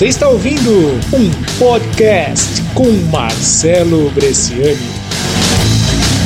Você está ouvindo um podcast com Marcelo Bresciani.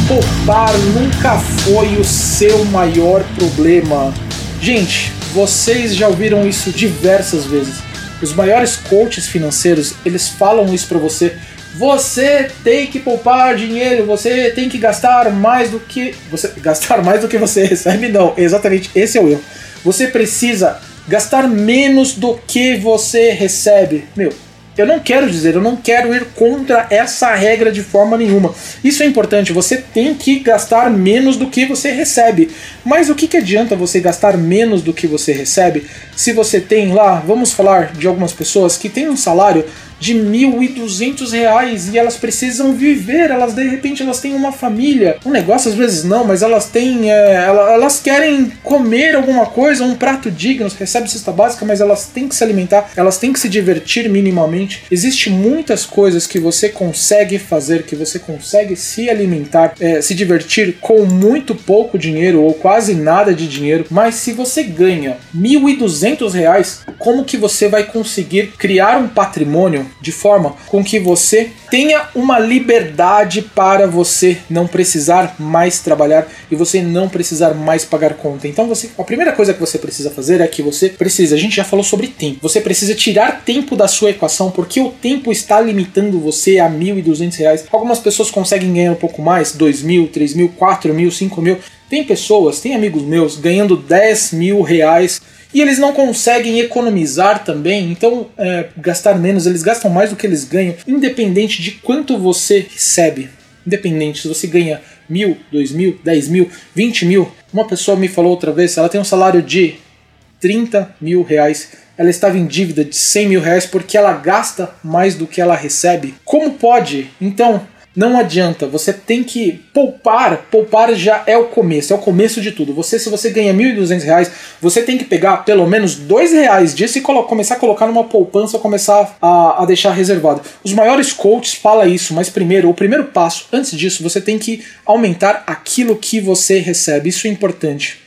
Poupar nunca foi o seu maior problema. Gente, vocês já ouviram isso diversas vezes. Os maiores coaches financeiros, eles falam isso para você. Você tem que poupar dinheiro, você tem que gastar mais do que você gastar mais do que você recebe. Não, exatamente esse é o erro. Você precisa gastar menos do que você recebe. Meu, eu não quero dizer, eu não quero ir contra essa regra de forma nenhuma. Isso é importante, você tem que gastar menos do que você recebe. Mas o que, que adianta você gastar menos do que você recebe se você tem lá, vamos falar de algumas pessoas que têm um salário de duzentos reais e elas precisam viver, elas de repente elas têm uma família, um negócio às vezes não, mas elas têm, é, elas querem comer alguma coisa, um prato digno, recebem cesta básica, mas elas têm que se alimentar, elas têm que se divertir minimamente. Existe muitas coisas que você consegue fazer, que você consegue se alimentar, é, se divertir com muito pouco dinheiro ou quase nada de dinheiro, mas se você ganha duzentos reais, como que você vai conseguir criar um patrimônio de forma com que você tenha uma liberdade para você não precisar mais trabalhar e você não precisar mais pagar conta. Então você, a primeira coisa que você precisa fazer é que você precisa, a gente já falou sobre tempo. Você precisa tirar tempo da sua equação porque o tempo está limitando você a duzentos reais. Algumas pessoas conseguem ganhar um pouco mais, dois mil, três mil, quatro mil, cinco mil. Tem pessoas, tem amigos meus ganhando 10 mil reais e eles não conseguem economizar também, então é, gastar menos, eles gastam mais do que eles ganham, independente de quanto você recebe. Independente se você ganha mil, dois mil, dez mil, vinte mil. Uma pessoa me falou outra vez, ela tem um salário de 30 mil reais. Ela estava em dívida de 100 mil reais porque ela gasta mais do que ela recebe. Como pode? Então, não adianta, você tem que poupar. Poupar já é o começo, é o começo de tudo. Você, se você ganha R$ 1.200, você tem que pegar pelo menos R$ reais disso e começar a colocar numa poupança, começar a, a deixar reservado. Os maiores coaches falam isso, mas primeiro, o primeiro passo, antes disso, você tem que aumentar aquilo que você recebe. Isso é importante.